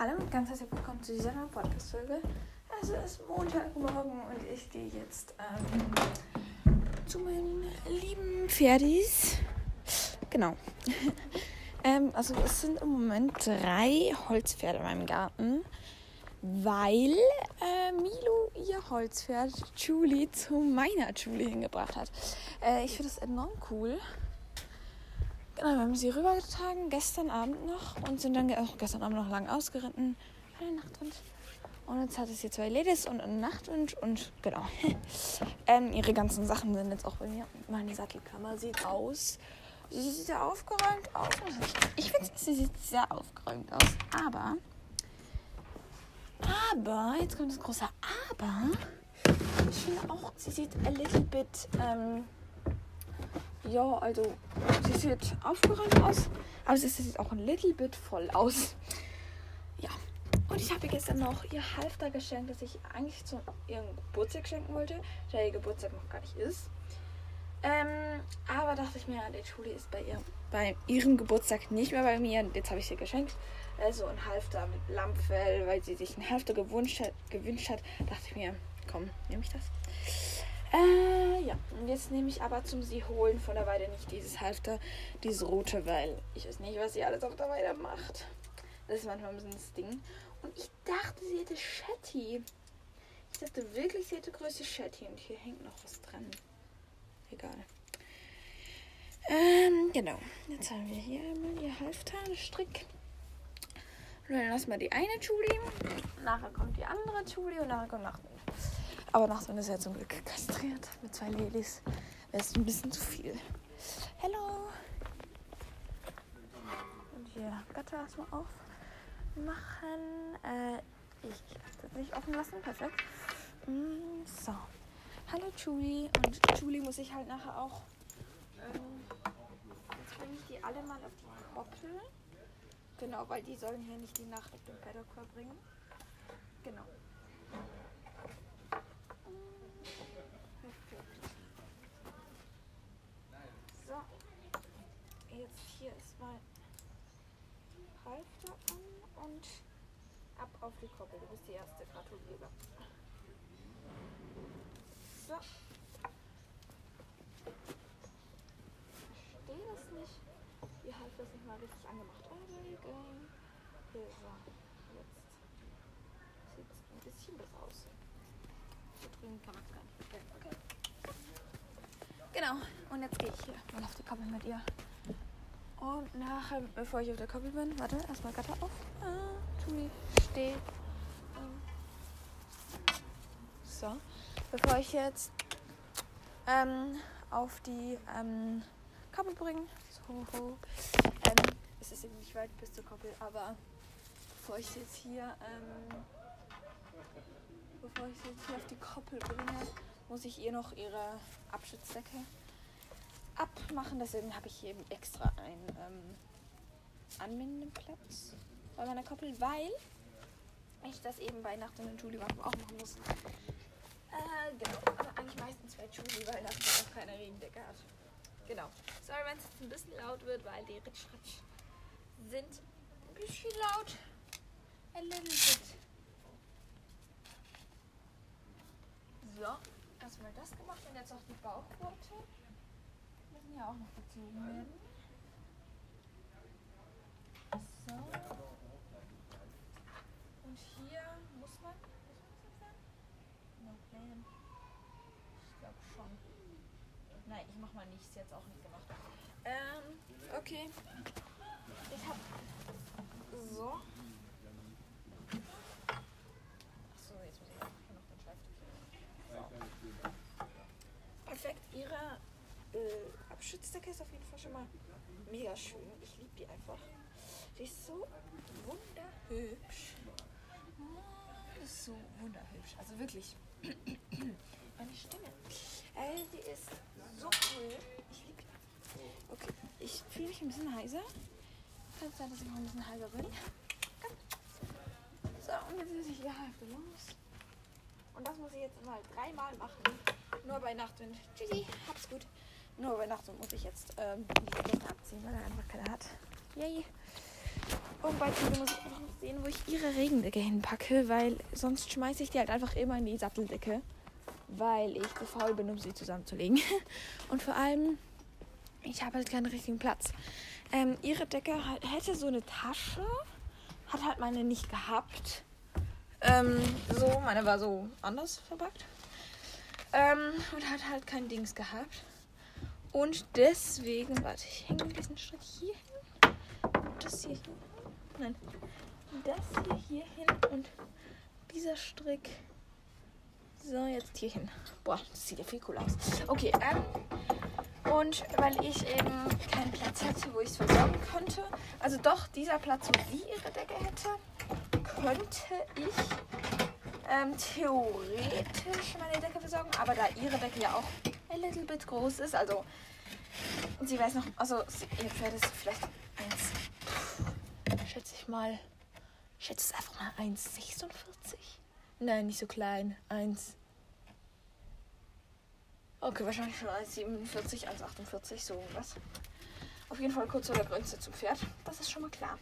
Hallo und ganz herzlich willkommen zu dieser neuen Podcast-Folge. Es ist Montagmorgen und ich gehe jetzt ähm, zu meinen lieben Pferdis. Genau. ähm, also es sind im Moment drei Holzpferde in meinem Garten, weil äh, Milo ihr Holzpferd Julie zu meiner Julie hingebracht hat. Äh, ich finde das enorm cool. Genau, wir haben sie rübergetragen, gestern Abend noch und sind dann auch gestern Abend noch lang ausgeritten. Eine Nachtwind. Und jetzt hat es hier zwei Ladies und einen Nachtwind und genau. ähm, ihre ganzen Sachen sind jetzt auch bei mir. Meine Sattelkammer sieht aus. Sie sieht sehr aufgeräumt aus. Ich finde, sie sieht sehr aufgeräumt aus. Aber, aber, jetzt kommt das große Aber. Ich finde auch, sie sieht a little bit, ähm, ja, also sie sieht aufgeräumt aus, aber sie sieht auch ein little bit voll aus. Ja. Und ich habe ihr gestern noch ihr Halfter geschenkt, das ich eigentlich zu ihrem Geburtstag schenken wollte, da ihr Geburtstag noch gar nicht ist. Ähm, aber dachte ich mir, der Julie ist bei, ihr, bei ihrem Geburtstag nicht mehr bei mir. Jetzt habe ich sie geschenkt. Also ein Halfter mit Lammfell, weil sie sich ein Halfter gewünscht gewünscht hat. Dachte ich mir, komm, nehme ich das. Äh, ja. Und jetzt nehme ich aber zum Sie holen von der Weide nicht dieses Halfter, dieses rote, weil ich weiß nicht, was sie alles auf der Weide macht. Das ist manchmal ein bisschen das Ding. Und ich dachte, sie hätte Shetty. Ich dachte wirklich, sie hätte Größe Shetty. Und hier hängt noch was dran. Egal. Ähm, genau. Jetzt haben wir hier einmal ihr Halfter, Strick. Und dann lassen wir die eine Julie. Nachher kommt die andere Julie und nachher kommt Nachtwind. Aber Nachtwind ist ja zum Glück kastriert mit zwei Ladies. Das ist ein bisschen zu viel. Hallo. Und hier Gatter erstmal aufmachen. Äh, ich das nicht offen lassen. Perfekt. Mm, so. Hallo Julie. Und Julie muss ich halt nachher auch. Ähm, jetzt bringe ich die alle mal auf die Koppel. Genau, weil die sollen hier nicht die Nacht auf dem Paddock verbringen. Genau. Perfekt. So. Jetzt hier ist mein Halfter an und ab auf die Koppel. Du bist die erste. Gratuliere. So. Ich verstehe das nicht. Ihr Halfter ist nicht mal richtig angemacht. Überlegen. Hier, so. Jetzt sieht es ein bisschen besser aus. Hier drüben kann man es gar nicht. Okay. Genau. Und jetzt gehe ich hier mal auf die Koppel mit ihr. Und nachher, bevor ich auf der Koppel bin, warte, erstmal Gatter auf. Ah, Tui, steh. Ähm. So. Bevor ich jetzt ähm, auf die ähm, Koppel bringe, so, ähm, es ist eben nicht weit bis zur Koppel, aber bevor ich jetzt hier, ähm, bevor ich jetzt hier auf die Koppel bringe, muss ich ihr noch ihre Abschutzdecke abmachen. Deswegen habe ich hier eben extra einen ähm, Anbindeplatz bei meiner Koppel, weil ich das eben bei Nacht und Julie auch machen muss. Äh, genau. Aber eigentlich meistens bei Julie, weil Nacht auch keine Regendecke hat. Genau. Sorry, wenn es jetzt ein bisschen laut wird, weil die Ritsch-Ritsch sind ein bisschen laut. A little bit. So, erstmal das gemacht und jetzt auch die Bauchquote. Auch noch gezogen werden. So. Und hier muss man. Muss man das sagen? No plan. Ich glaube schon. Nein, ich mach mal nichts, jetzt auch nicht gemacht. Ähm, okay. Ich hab so. Achso, jetzt muss ich einfach noch den Schreibtisch. So. Perfekt. Ihre äh, Abschutzdecke ist auf jeden Fall schon mal mega schön. Ich liebe die einfach. Die ist so wunderhübsch. Die ist so wunderhübsch. Also wirklich. Meine Stimme. Äh, die ist so cool. Ich liebe die. Okay, ich fühle mich ein bisschen heiser. Kann sein, dass ich noch ein bisschen heiser bin. So, und jetzt ist ich hier halb los. Und das muss ich jetzt mal dreimal machen. Nur bei Nachtwind. Tschüssi, hab's gut. Nur bei Nachtwind muss ich jetzt ähm, die Decke abziehen, weil er einfach keine hat. Yay. Und bei Tüte muss ich einfach sehen, wo ich ihre Regendecke hinpacke, weil sonst schmeiße ich die halt einfach immer in die Satteldecke, weil ich zu faul bin, um sie zusammenzulegen. Und vor allem, ich habe halt keinen richtigen Platz. Ähm, ihre Decke hätte so eine Tasche, hat halt meine nicht gehabt. Ähm, so, meine war so anders verpackt. Ähm, und hat halt kein Dings gehabt. Und deswegen, warte, ich hänge diesen Strick hier hin. Das hier hin. Nein. Das hier hier hin und dieser Strick. So, jetzt hier hin. Boah, das sieht ja viel cooler aus. Okay, ähm. Und weil ich eben keinen Platz hatte, wo ich es versorgen könnte, also doch dieser Platz, wo sie ihre Decke hätte, könnte ich ähm, theoretisch meine Decke versorgen, aber da ihre Decke ja auch ein little bit groß ist, also sie weiß noch, also ihr Pferd ist vielleicht eins, schätze ich mal, schätze es einfach mal 1,46. Nein, nicht so klein, 1. Okay, wahrscheinlich schon 1,47, 1,48, so irgendwas. Auf jeden Fall kurz vor der Größe zum Pferd. Das ist schon mal klar.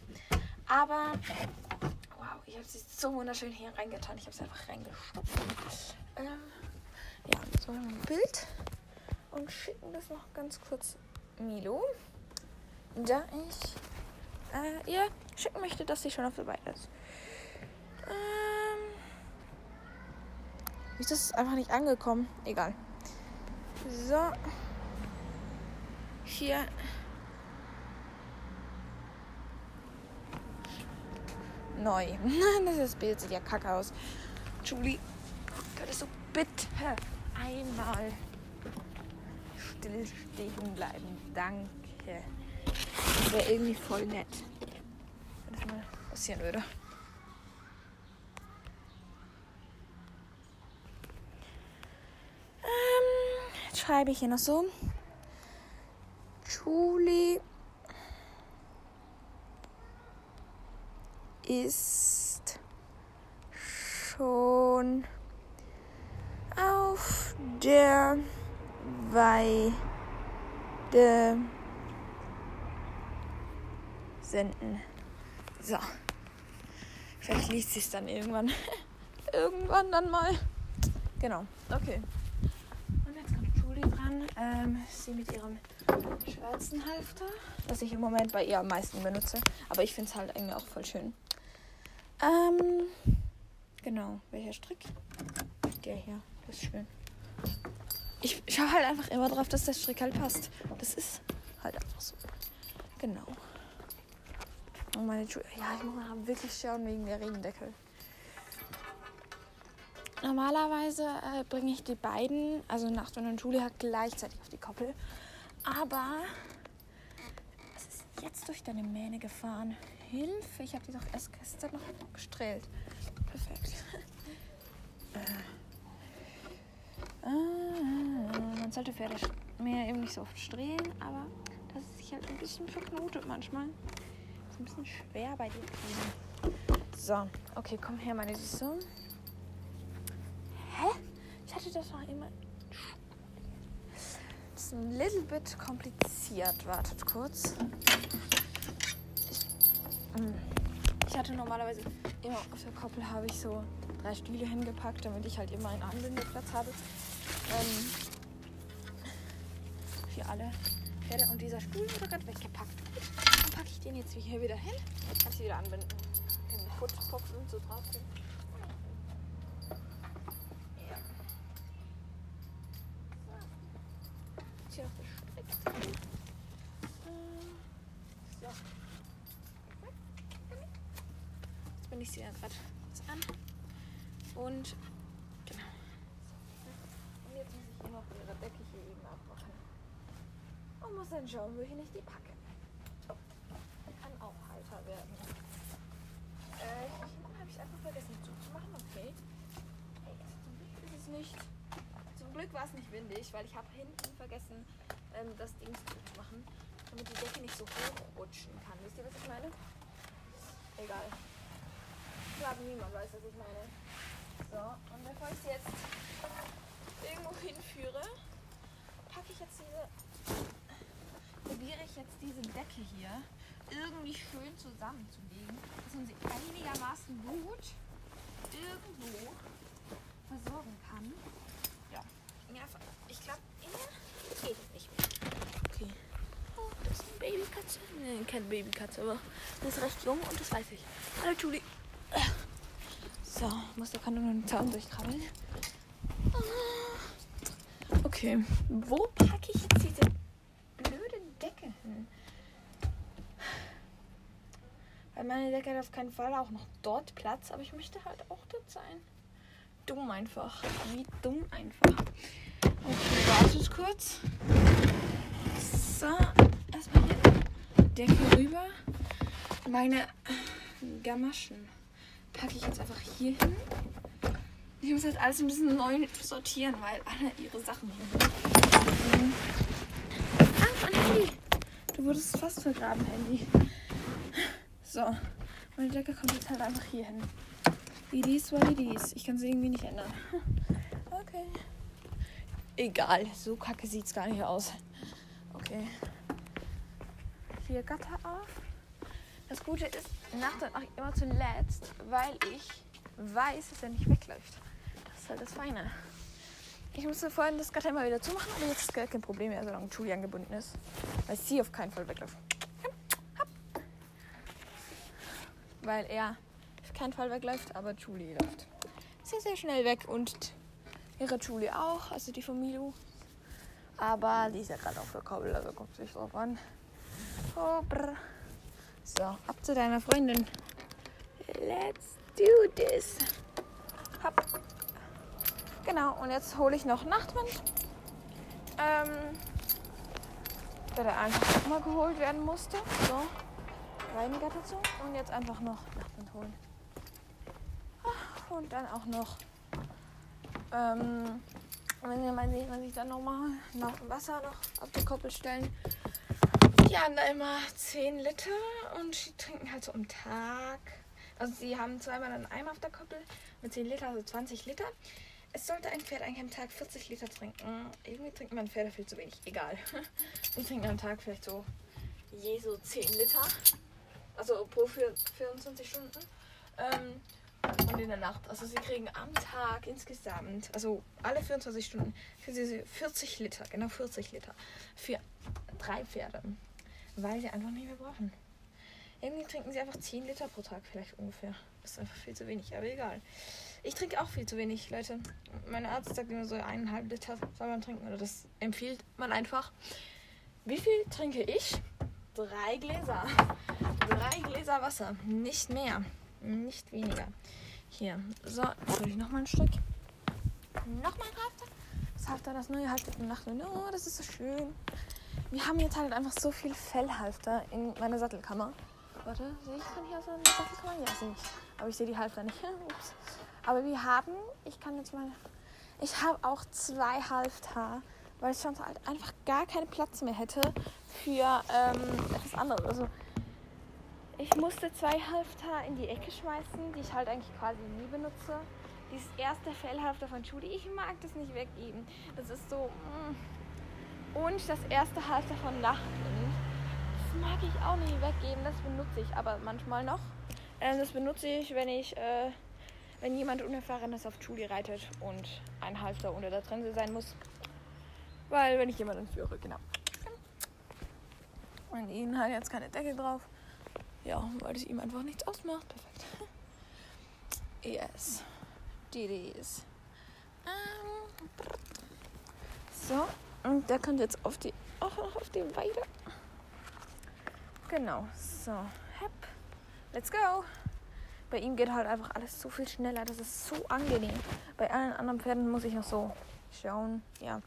Aber, wow, ich habe sie so wunderschön hier reingetan. Ich habe sie einfach reingestopft. Ähm, ja, wir ein Bild und schicken das noch ganz kurz Milo. Da ich äh, ihr schicken möchte, dass sie schon auf der Beine ist. Ähm, ist das einfach nicht angekommen? Egal. So. Hier. Neu. das Bild sieht ja kacke aus. Julie, könntest du bitte einmal still stehen bleiben? Danke. Das wäre irgendwie voll nett. Wenn das mal passieren würde. schreibe ich hier noch so. Julie ist schon auf der Weide senden. So. Vielleicht liest es dann irgendwann. irgendwann dann mal. Genau. Okay dran. Ähm, sie mit ihrem schwarzen Halfter, das ich im Moment bei ihr am meisten benutze. Aber ich finde es halt irgendwie auch voll schön. Ähm, genau, welcher Strick? Der hier, das ist schön. Ich schaue halt einfach immer drauf, dass der Strick halt passt. Das ist halt einfach so. Genau. Und meine Ju Ja, ich muss mal wirklich schauen wegen der Regendeckel. Normalerweise äh, bringe ich die beiden, also Nacht und Julia, gleichzeitig auf die Koppel. Aber es ist jetzt durch deine Mähne gefahren. Hilfe, ich habe die doch erst gestern noch gestrahlt. Perfekt. äh. Ah, man sollte Pferde mehr eben nicht so oft strehlen, aber das ist sich halt ein bisschen verknotet manchmal. Ist ein bisschen schwer bei dir. So, okay, komm her, meine Süße. Hä? Ich hatte das noch immer. Das ist ein little bit kompliziert. Wartet kurz. Ich, hm. Ich hatte normalerweise immer auf der Koppel habe ich so drei Stühle hingepackt, damit ich halt immer einen Anbindeplatz habe. Ähm, für alle Pferde. Und dieser Stuhl wurde gerade weggepackt. Dann packe ich den jetzt hier wieder hin. Kann ich wieder anbinden. Den Footpopfen so drauf. ich sie ja gerade kurz an. Und genau. Und jetzt muss ich hier noch ihre Decke hier eben abmachen. Und muss dann schauen, wo ich nicht die packe. Kann auch heiter werden. Äh, hinten habe ich einfach vergessen zuzumachen, okay. Hey, zum Glück ist es nicht. Zum Glück war es nicht windig, weil ich habe hinten vergessen, ähm, das Ding zuzumachen, damit die Decke nicht so hochrutschen kann. Wisst ihr, was ich meine? Egal glaube, niemand weiß, was ich meine. So, und bevor ich sie jetzt irgendwo hinführe, packe ich jetzt diese, probiere ich jetzt diese Decke hier irgendwie schön zusammenzulegen, dass man sie einigermaßen gut irgendwo versorgen kann. Ja. ich glaube, er geht es nicht mehr. Okay. Oh, das ist eine Babykatze. Nee, keine Babykatze, aber das ist recht jung und das weiß ich. Hallo, Julie. So, muss der kann nur den Zaun durchkrabbeln. Okay, wo packe ich jetzt diese blöde Decke hin? Weil meine Decke hat auf keinen Fall auch noch dort Platz, aber ich möchte halt auch dort sein. Dumm einfach. Wie dumm einfach. Okay, warte kurz. So, erstmal hier Decke rüber. Meine Gamaschen packe ich jetzt einfach hier hin. Ich muss jetzt alles ein bisschen neu sortieren, weil alle ihre Sachen hier sind. Ah, mein Handy. Du wurdest fast vergraben, Handy. So, meine Decke kommt jetzt halt einfach hier hin. Wie dies war wie dies. Ich kann sie irgendwie nicht ändern. Okay. Egal, so kacke sieht es gar nicht aus. Okay. Hier Gatter auf. Das Gute ist, Nacht dann auch immer zuletzt, weil ich weiß, dass er nicht wegläuft. Das ist halt das Feine. Ich musste vorhin das Gatter immer wieder zumachen, aber jetzt ist gar kein Problem mehr, solange Julie angebunden ist. Weil sie auf keinen Fall wegläuft. Weil er keinen Fall wegläuft, aber Julie läuft sehr, sehr schnell weg und ihre Julie auch, also die Milo. Aber die ist ja gerade auf der Kabel, also kommt sich drauf an. Oh. So, ab zu deiner Freundin. Let's do this. Hopp. Genau, und jetzt hole ich noch Nachtwind. Ähm, der da einfach mal geholt werden musste. So, reiniger dazu. Und jetzt einfach noch Nachtwind holen. Und dann auch noch, ähm, wenn mal seht, wenn sich dann nochmal noch Wasser noch auf die Koppel stellen. Die haben da immer 10 Liter und die trinken halt so am Tag. Also sie haben zweimal einen Eimer auf der Koppel mit 10 Liter, also 20 Liter. Es sollte ein Pferd eigentlich am Tag 40 Liter trinken. Irgendwie trinken man Pferde viel zu wenig. Egal. Die trinken am Tag vielleicht so je so 10 Liter. Also pro 24 Stunden. Ähm, und in der Nacht. Also sie kriegen am Tag insgesamt, also alle 24 Stunden, kriegen sie 40 Liter, genau 40 Liter. Für drei Pferde. Weil sie einfach nicht mehr brauchen. Irgendwie trinken sie einfach 10 Liter pro Tag, vielleicht ungefähr. Das ist einfach viel zu wenig, aber egal. Ich trinke auch viel zu wenig, Leute. Mein Arzt sagt immer so eineinhalb Liter soll man trinken, oder das empfiehlt man einfach. Wie viel trinke ich? Drei Gläser. Drei Gläser Wasser, nicht mehr, nicht weniger. Hier, so, jetzt hole ich nochmal ein Stück. Nochmal ein Halfter. Das Halfter, das neue Halfter von Nacht. Oh, das ist so schön. Wir haben jetzt halt einfach so viel Fellhalfter in meiner Sattelkammer. Warte, sehe ich von hier aus eine Sattelkammer? Ja, sehe ich. Aber ich sehe die Halfter nicht. Ups. Aber wir haben, ich kann jetzt mal, ich habe auch zwei Halfter, weil ich sonst halt einfach gar keinen Platz mehr hätte für ähm, etwas anderes. Also ich musste zwei Halfter in die Ecke schmeißen, die ich halt eigentlich quasi nie benutze. Dieses erste Fellhalfter von Judy, ich mag das nicht weggeben. Das ist so. Mm. Und das erste Halfter von Nachten, das mag ich auch nicht weggeben. Das benutze ich aber manchmal noch. Ähm, das benutze ich, wenn ich, äh, wenn jemand Unerfahrenes auf Julie reitet und ein Halfter unter der Trense sein muss. Weil, wenn ich jemanden führe, genau. Und ihnen hat jetzt keine Decke drauf. Ja, weil es ihm einfach nichts ausmacht. Perfekt. Yes. It is. Ähm, so, und der kommt jetzt auf die, auch noch auf die Weide. Genau, so. Hep. Let's go. Bei ihm geht halt einfach alles so viel schneller. Das ist so angenehm. Bei allen anderen Pferden muss ich noch so schauen. Ja,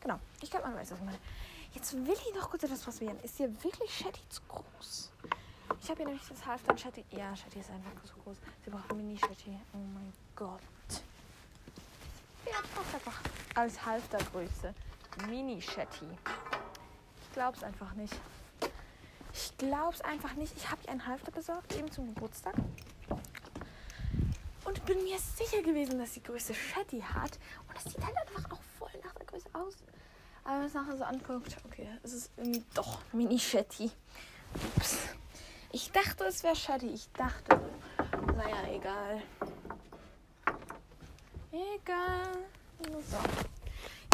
genau. Ich glaube, man weiß, ich meine. Jetzt will ich noch kurz etwas probieren. Ist hier wirklich Shetty zu groß? Ich habe hier nämlich das Halfter Shetty. Ja, Shetty ist einfach so groß. Sie braucht Mini-Shetty. Oh mein Gott. Ja, braucht einfach als Halftergröße Mini-Shetty. Ich glaub's einfach nicht. Ich glaub's einfach nicht. Ich habe ihr einen Halfter besorgt, eben zum Geburtstag. Und bin mir sicher gewesen, dass sie Größe Shetty hat. Und es sieht halt einfach auch voll nach der Größe aus. Aber wenn man es nachher so anguckt, okay, es ist irgendwie doch Mini-Shetty. Ups. Ich dachte, es wäre Shetty. Ich dachte. Naja, egal. Egal. So.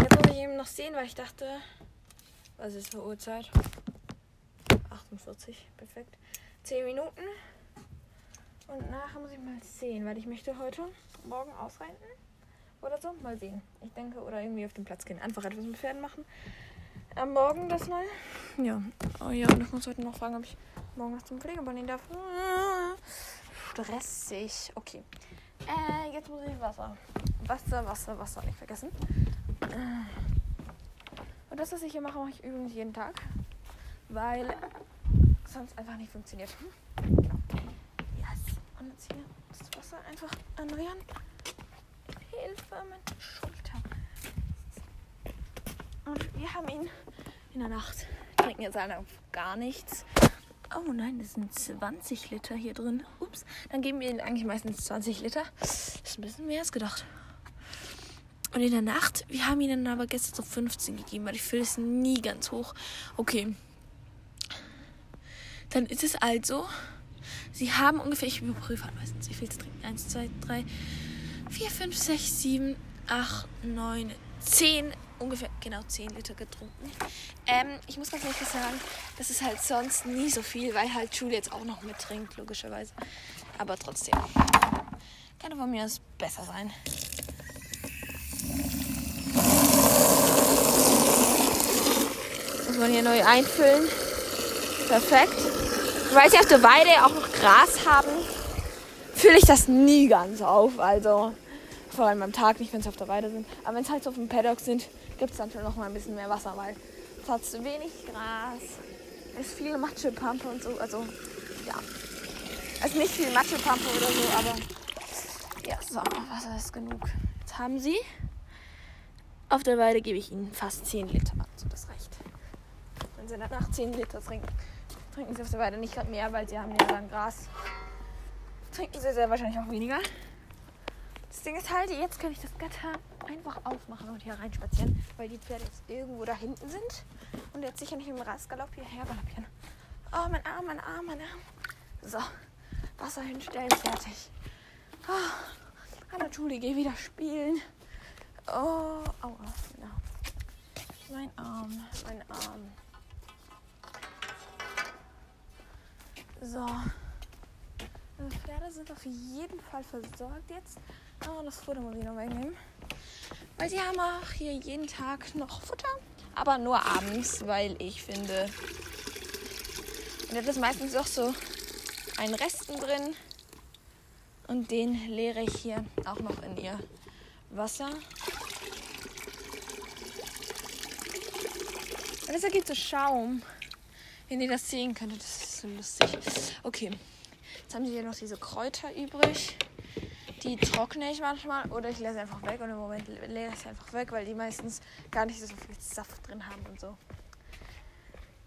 Jetzt muss ich eben noch sehen, weil ich dachte, was ist für Uhrzeit? 48, perfekt. 10 Minuten. Und nachher muss ich mal sehen, weil ich möchte heute morgen ausreiten oder so. Mal sehen. Ich denke, oder irgendwie auf den Platz gehen. Einfach etwas mit Pferden machen. Am Morgen das mal. Ja. Oh ja, und ich muss heute noch fragen, ob ich morgen noch zum Pflegebahn darf. Stressig. Okay. Äh, jetzt muss ich Wasser. Wasser, Wasser, Wasser. Nicht vergessen. Und das, was ich hier mache, mache ich übrigens jeden Tag. Weil sonst einfach nicht funktioniert. Genau. Yes. Und jetzt hier das Wasser einfach erneuern. Hilfe, meine Schulter. Und wir haben ihn in der Nacht. Trinken jetzt alle gar nichts. Oh nein, das sind 20 Liter hier drin. Ups. Dann geben wir ihnen eigentlich meistens 20 Liter. Das ist ein bisschen mehr als gedacht. Und in der Nacht, wir haben ihnen aber gestern so 15 gegeben, weil ich fülle es nie ganz hoch. Okay. Dann ist es also, sie haben ungefähr, ich überprüfe meistens, wie viel sie trinken. 1, 2, 3, 4, 5, 6, 7, 8, 9, 10, ungefähr genau 10 Liter getrunken. Ähm, ich muss ganz ehrlich sagen, das ist halt sonst nie so viel, weil halt Julie jetzt auch noch mittrinkt, logischerweise. Aber trotzdem. Kann von mir aus besser sein. Muss man hier neu einfüllen. Perfekt. Weil sie auf der Weide auch noch Gras haben, fülle ich das nie ganz auf. Also vor allem am Tag nicht, wenn sie auf der Weide sind. Aber wenn es halt so auf dem Paddock sind, gibt es dann schon noch mal ein bisschen mehr Wasser, weil es hat zu wenig Gras. Es ist viel Matschepampe und so. Also ja. Es ist nicht viel Matschepampe oder so, aber ja, so, Wasser ist genug. Jetzt haben sie. Auf der Weide gebe ich ihnen fast 10 Liter. Also das reicht. Wenn sie danach 10 Liter trinken, trinken sie auf der Weide nicht gerade mehr, weil sie haben ja dann Gras. Trinken sie sehr wahrscheinlich auch weniger. Das Ding ist halt, jetzt kann ich das Gatter einfach aufmachen und hier reinspazieren, weil die Pferde jetzt irgendwo da hinten sind und jetzt sicher nicht im Rastgalopp hierher galoppieren. Oh, mein Arm, mein Arm, mein Arm. So, Wasser hinstellen, fertig. Oh, Anna Julie, geh wieder spielen. Oh, aua, genau. Mein Arm, mein Arm. So. Die Pferde sind auf jeden Fall versorgt jetzt. Oh, das Futter muss ich noch wegnehmen. Weil sie haben auch hier jeden Tag noch Futter. Aber nur abends, weil ich finde. Und jetzt ist meistens auch so ein Resten drin. Und den leere ich hier auch noch in ihr Wasser. Und das ergibt so Schaum. Wenn ihr das sehen könntet, das ist so lustig. Okay. Jetzt haben sie hier noch diese Kräuter übrig. Die trockne ich manchmal oder ich lasse einfach weg und im Moment leere ich einfach weg, weil die meistens gar nicht so viel Saft drin haben und so.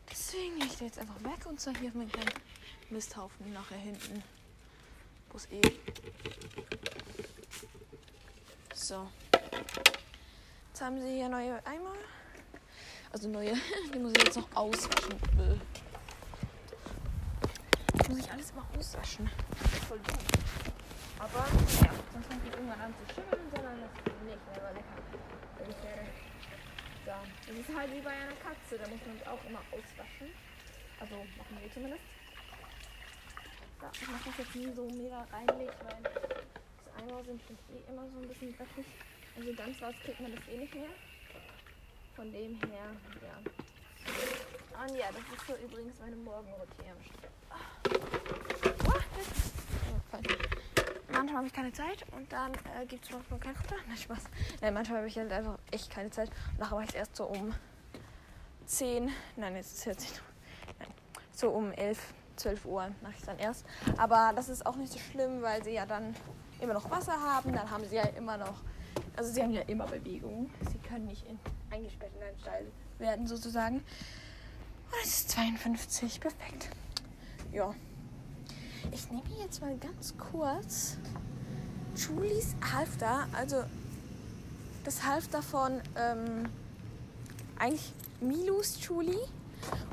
Deswegen lege ich die jetzt einfach weg und zwar hier auf meinen kleinen Misthaufen nachher hinten. Wo eh. So. Jetzt haben sie hier neue Eimer. Also neue. Die muss ich jetzt noch auswaschen. Muss ich alles immer auswaschen. Voll dumm. Aber ja, sonst fängt die irgendwann an zu schimmeln, sondern das ist nicht mehr so lecker. So. Das ist halt wie bei einer Katze. Da muss man es auch immer auswaschen. Also machen wir zumindest. So, ich mache das jetzt nie so mega reinlegt, weil das Eimer sind schon eh immer so ein bisschen dreckig. Also ganz raus kriegt man das eh nicht mehr. Von dem her, ja. Und ja, das ist so übrigens meine Morgenroutine. Oh, manchmal habe ich keine Zeit und dann äh, gibt es manchmal kein Futter. Nein, Spaß. Nein, manchmal habe ich halt einfach echt keine Zeit. Und nachher mache ich es erst so um 10, nein, jetzt ist es 14 nein, so um 11, 12 Uhr mache ich es dann erst. Aber das ist auch nicht so schlimm, weil sie ja dann immer noch Wasser haben. Dann haben sie ja immer noch, also sie haben ja immer Bewegung. Sie können nicht in, eingesperrt in einen Stall werden sozusagen. Und es ist 52, perfekt. Ja. Ich nehme jetzt mal ganz kurz Julies Halfter, also das Halfter von ähm, eigentlich Milus Julie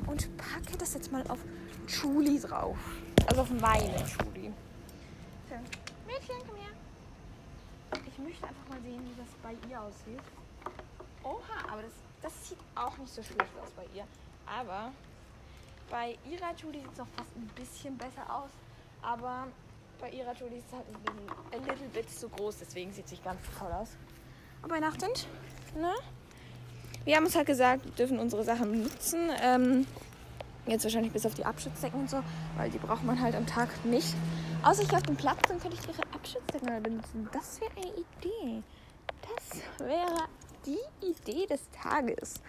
und packe das jetzt mal auf Julie drauf. Also auf meine Julie. So. Mädchen, komm her. Ich möchte einfach mal sehen, wie das bei ihr aussieht. Oha, aber das, das sieht auch nicht so schlecht aus bei ihr. Aber bei ihrer Julie sieht es noch fast ein bisschen besser aus. Aber bei ihrer Julie ist es halt ein bisschen, a little bit zu groß, deswegen sieht sie ganz toll aus. Aber bei Nacht sind, ne? Wir haben uns halt gesagt, wir dürfen unsere Sachen benutzen. Ähm, jetzt wahrscheinlich bis auf die Abschützdecken und so, weil die braucht man halt am Tag nicht. Außer ich auf dem Platz, dann könnte ich ihre Abschützdecken mal benutzen. Das wäre eine Idee. Das wäre die Idee des Tages.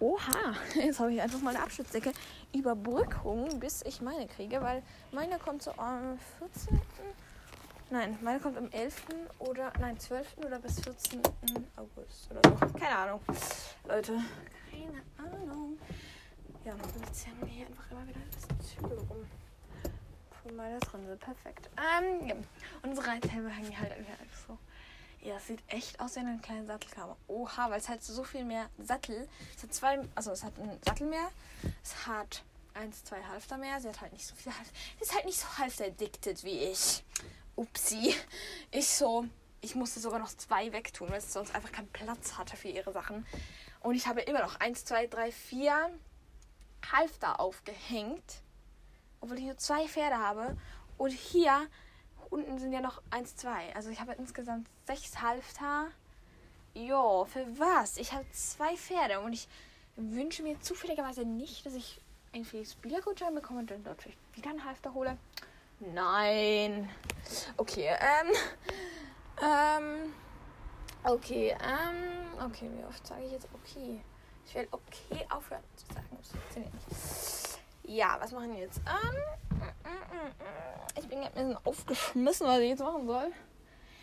Oha, jetzt habe ich einfach mal eine Abschnittsdecke. Überbrückung, bis ich meine kriege, weil meine kommt so am 14. Nein, meine kommt am 11. oder, nein, 12. oder bis 14. August oder so. Keine Ahnung. Leute, keine Ahnung. Ja, jetzt haben wir hier einfach immer wieder das Zügel rum. Von meiner Trense. Perfekt. Ähm, ja. Unsere Reithelme hängen halt einfach so ja, es sieht echt aus wie eine kleine Sattelkammer. Oha, weil es hat so viel mehr Sattel. Es hat zwei, also es hat einen Sattel mehr. Es hat eins, zwei Halfter mehr. Sie hat halt nicht so viel Halfter. Ist halt nicht so halfter addicted wie ich. Upsi. Ich so, ich musste sogar noch zwei wegtun, weil es sonst einfach keinen Platz hatte für ihre Sachen. Und ich habe immer noch eins, zwei, drei, vier Halfter aufgehängt. Obwohl ich nur zwei Pferde habe. Und hier unten sind ja noch 1, 2. Also ich habe insgesamt sechs Halfter. Jo, für was? Ich habe zwei Pferde und ich wünsche mir zufälligerweise nicht, dass ich einen Spielergutschein bekomme und dann dort wieder einen Halfter hole. Nein. Okay, ähm. Ähm. Okay, ähm. Okay, wie oft sage ich jetzt okay? Ich will okay aufhören zu sagen. Das funktioniert nicht. Ja, was machen wir jetzt? Ähm. Ich bin ein bisschen aufgeschmissen, was ich jetzt machen soll.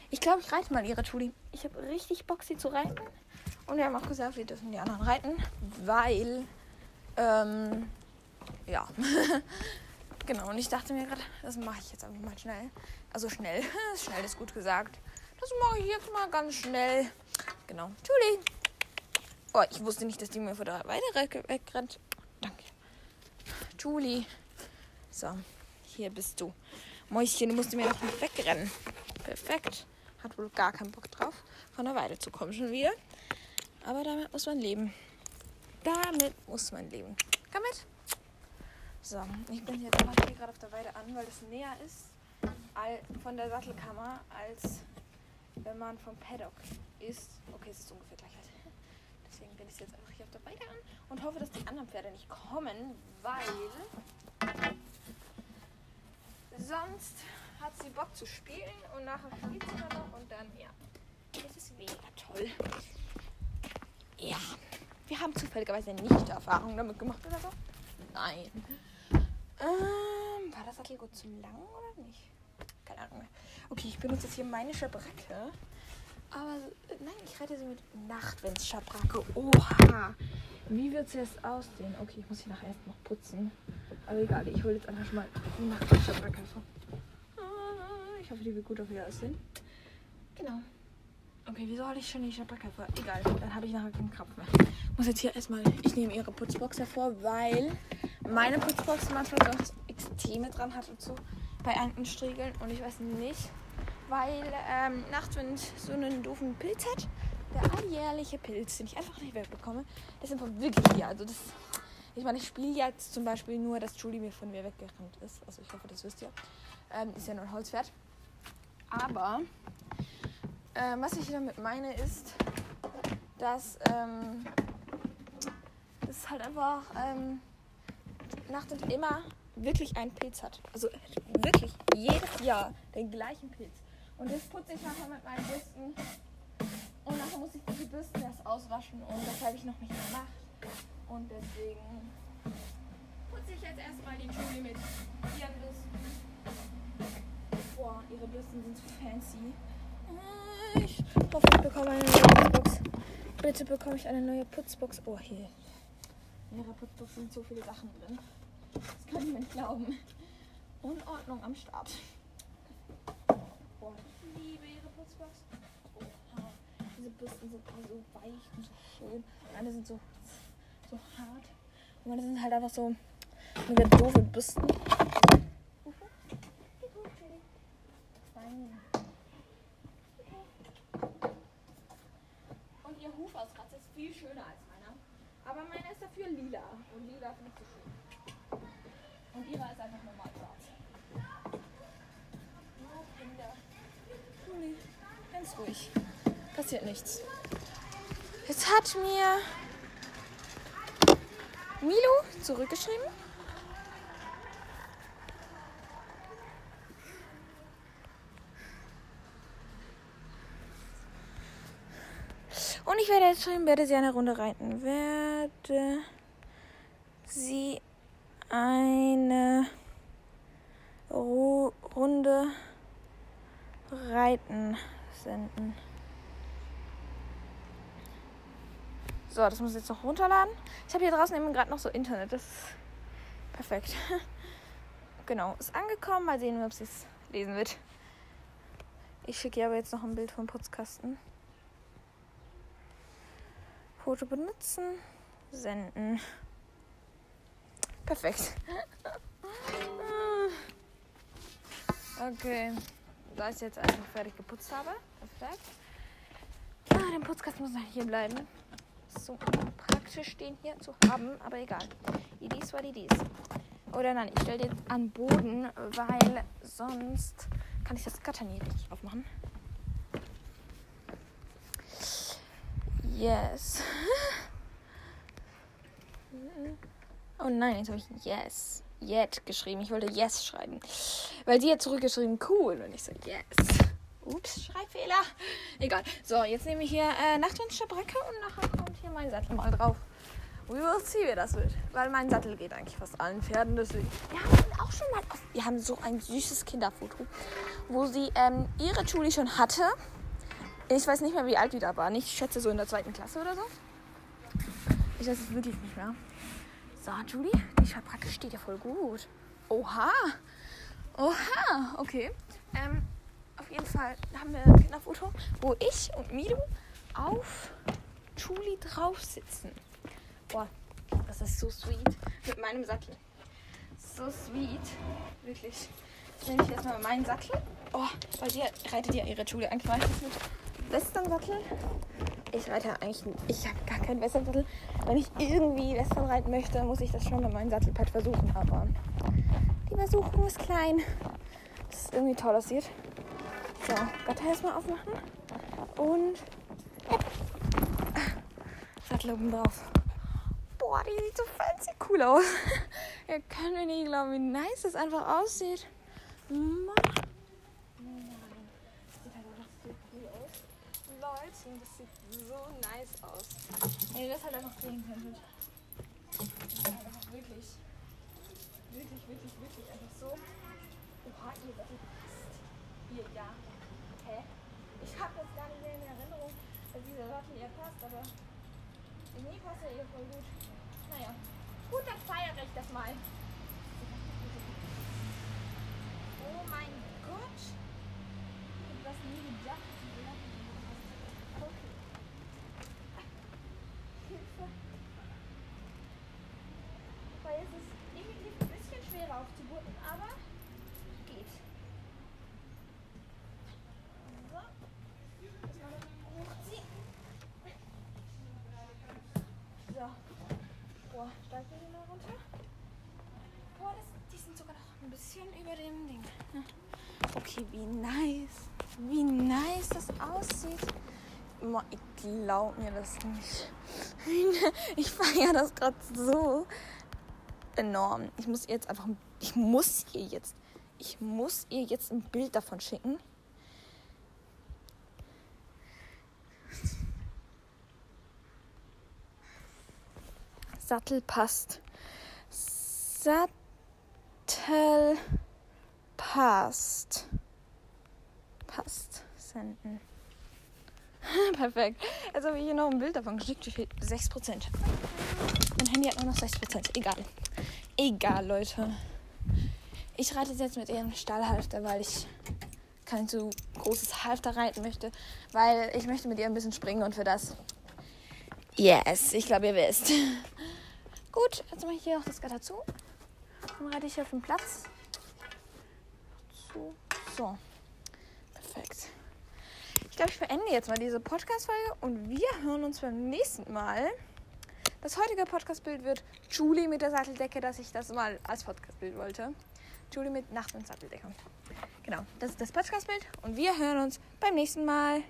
Ich glaube, ich reite mal ihre Tuli. Ich habe richtig Bock, sie zu reiten. Und wir haben auch gesagt, wir dürfen die anderen reiten, weil, ähm, ja. genau, und ich dachte mir gerade, das mache ich jetzt einfach mal schnell. Also schnell. schnell ist gut gesagt. Das mache ich jetzt mal ganz schnell. Genau. Tuli. Oh, ich wusste nicht, dass die mir vor der Weide wegrennt. Danke. Julie. So. Hier bist du. Mäuschen, du musst mir noch nicht wegrennen. Perfekt. Hat wohl gar keinen Bock drauf, von der Weide zu kommen schon wieder. Aber damit muss man leben. Damit muss man leben. Komm mit. So, ich bin jetzt aber hier gerade auf der Weide an, weil es näher ist von der Sattelkammer, als wenn man vom Paddock ist. Okay, es ist ungefähr gleich halt. Deswegen bin ich jetzt einfach hier auf der Weide an und hoffe, dass die anderen Pferde nicht kommen, weil Sonst hat sie Bock zu spielen und nachher spielt sie noch und dann, ja. Das ist mega toll. Ja. Wir haben zufälligerweise nicht Erfahrung damit gemacht oder so. Nein. Ähm, war das Sattel gut zu lang oder nicht? Keine Ahnung mehr. Okay, ich benutze jetzt hier meine Schabracke. Aber äh, nein, ich rette sie mit Nachtwinds Schabracke. Oha. Wie wird es jetzt aussehen? Okay, ich muss sie nachher erst noch putzen. Aber egal, ich hole jetzt einfach mal die Nachtwindschabracke. Ich hoffe, die wird gut auf ihr aussehen. Genau. Okay, wieso hatte ich schon die Schabracke vor? Egal, dann habe ich nachher keinen Kraft mehr. Ich muss jetzt hier erstmal, ich nehme ihre Putzbox hervor, weil meine Putzbox manchmal so Extreme dran hat und so bei einigen Striegeln und ich weiß nicht, weil ähm, Nachtwind so einen doofen Pilz hat. Der alljährliche Pilz, den ich einfach nicht wegbekomme. Der ist einfach wirklich hier. Also das, ich meine, ich spiele jetzt zum Beispiel nur, dass Julie mir von mir weggerannt ist. Also ich hoffe, das wisst ihr. Ähm, ist ja nur ein Holzpferd. Aber äh, was ich damit meine ist, dass ähm, das halt einfach ähm, Nachtwind immer wirklich einen Pilz hat. Also wirklich jedes Jahr den gleichen Pilz. Und das putze ich nachher mit meinen Bürsten. Und nachher muss ich diese Bürsten erst auswaschen und das habe ich noch nicht gemacht. Und deswegen putze ich jetzt erstmal die Julie mit ihren Bürsten. Boah, ihre Bürsten sind so fancy. Ich hoffe, ich bekomme eine neue Putzbox. Bitte bekomme ich eine neue Putzbox. Oh, hier. In ihrer Putzbox sind so viele Sachen drin. Das kann ich nicht glauben. Unordnung am Start. Boah, Putzbox. Oha. Diese Bürsten sind so weich und so schön. Alle sind so, so hart. Und meine sind halt einfach so mega doofe Bürsten. Und ihr Hufausratz ist viel schöner als meiner. Aber meiner ist dafür lila. Und lila finde ich so schön. Und ihrer ist einfach normal ganz ruhig. Passiert nichts. Jetzt hat mir Milo zurückgeschrieben. Und ich werde jetzt schreiben, werde sie eine Runde reiten. Werde sie eine Ru Runde reiten senden. So, das muss ich jetzt noch runterladen. Ich habe hier draußen eben gerade noch so Internet. Das ist perfekt. genau, ist angekommen. Mal sehen, ob sie es lesen wird. Ich schicke ihr aber jetzt noch ein Bild vom Putzkasten. Foto benutzen, senden. Perfekt. okay, da ich jetzt einfach fertig geputzt habe. Perfekt. Ah, der Putzkasten muss noch hier bleiben. So praktisch den hier zu haben, aber egal. Idis war Idis. Oder nein, ich stelle den an Boden, weil sonst kann ich das Gatter nie richtig aufmachen. Yes. Oh nein, jetzt habe ich Yes. Yet geschrieben. Ich wollte Yes schreiben. Weil sie hat zurückgeschrieben, cool. Und ich so, Yes. Ups, Schreibfehler. Egal. So, jetzt nehme ich hier äh, Nachtwandschabrecke und nachher kommt hier mein Sattel mal drauf. We will see, wie das wird. Weil mein Sattel geht eigentlich fast allen Pferden. Deswegen. Wir haben auch schon mal. Auf, wir haben so ein süßes Kinderfoto, wo sie ähm, ihre Julie schon hatte. Ich weiß nicht mehr, wie alt die da war. Ich schätze so in der zweiten Klasse oder so. Ich weiß es wirklich nicht mehr. So, Julie, die Schabracke steht ja voll gut. Oha. Oha. Okay. Ähm, auf jeden Fall haben wir ein Kinderfoto, wo ich und Milo auf Julie drauf sitzen. Boah, das ist so sweet. Mit meinem Sattel. So sweet. Wirklich. Jetzt nehme ich erstmal meinen Sattel. Oh, weil die reitet ja ihre Julie eigentlich meistens mit Westernsattel. Ich reite eigentlich, ich habe gar keinen Westernsattel. Wenn ich irgendwie Western reiten möchte, muss ich das schon mit meinem Sattelpad versuchen. Aber die Versuchung ist klein. Das ist irgendwie toll aussieht. So, Gatter erstmal aufmachen. Und Sattel oben drauf. Boah, die sieht so fancy cool aus. Ihr könnt mir nicht glauben, wie nice das einfach aussieht. Mann. Leute, das sieht so nice aus. Wenn ihr das halt einfach sehen könntet. Das ist halt einfach wirklich, wirklich, wirklich, wirklich einfach so. Oha, ihr passt. Hier, ja. Hä? Ich habe das gar nicht mehr in Erinnerung, dass dieser Sattel ihr passt, aber irgendwie passt er ihr voll gut. Naja. Gut, dann feiere ich das mal. Oh mein Gott. Ich hätte das nie gedacht. Okay. Hilfe. Weil es ist definitiv ein bisschen schwerer aufzugurten, aber geht. So. So. Boah, steigt die mal runter. Boah, das, die sind sogar noch ein bisschen über dem Ding. Ja. Okay, wie nice. Wie nice das aussieht. Ich glaub mir das nicht. Ich feiere das gerade so enorm. Ich muss ihr jetzt einfach, ich muss ihr jetzt, ich muss ihr jetzt ein Bild davon schicken. Sattel passt. Sattel passt. Passt. Senden. Perfekt. Jetzt habe ich hier noch ein Bild davon geschickt. Wie viel? 6%. Mein Handy hat nur noch 6%. Egal. Egal, Leute. Ich reite jetzt mit ihrem Stallhalfter, weil ich kein zu großes Halfter reiten möchte. Weil ich möchte mit ihr ein bisschen springen und für das. Yes, ich glaube, ihr wisst. Gut, jetzt mache ich hier noch das Gatter zu. Dann reite ich auf den Platz. So. so. glaube, ich beende jetzt mal diese Podcast-Folge und wir hören uns beim nächsten Mal. Das heutige Podcast-Bild wird Julie mit der Satteldecke, dass ich das mal als Podcast-Bild wollte. Julie mit Nacht- und Satteldecke. Genau, das ist das Podcast-Bild und wir hören uns beim nächsten Mal.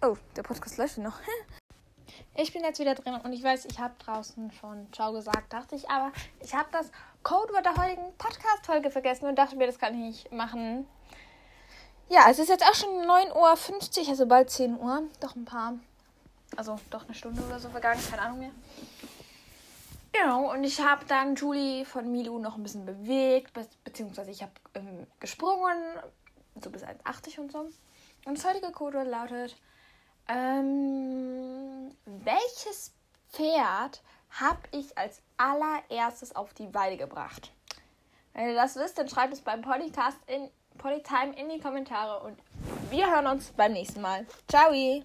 Oh, der Podcast läuft noch. Ich bin jetzt wieder drin und ich weiß, ich habe draußen schon Ciao gesagt, dachte ich, aber ich habe das Codewort der heutigen Podcast-Folge vergessen und dachte mir, das kann ich nicht machen. Ja, es ist jetzt auch schon 9.50 Uhr, also bald 10 Uhr. Doch ein paar, also doch eine Stunde oder so vergangen, keine Ahnung mehr. Genau, und ich habe dann Julie von Milu noch ein bisschen bewegt, be beziehungsweise ich habe ähm, gesprungen, so bis 1,80 und so. Und das heutige Codewort lautet ähm, welches Pferd habe ich als allererstes auf die Weide gebracht? Wenn ihr das wisst, dann schreibt es beim Podcast in Polytime in die Kommentare und wir hören uns beim nächsten Mal. Ciao!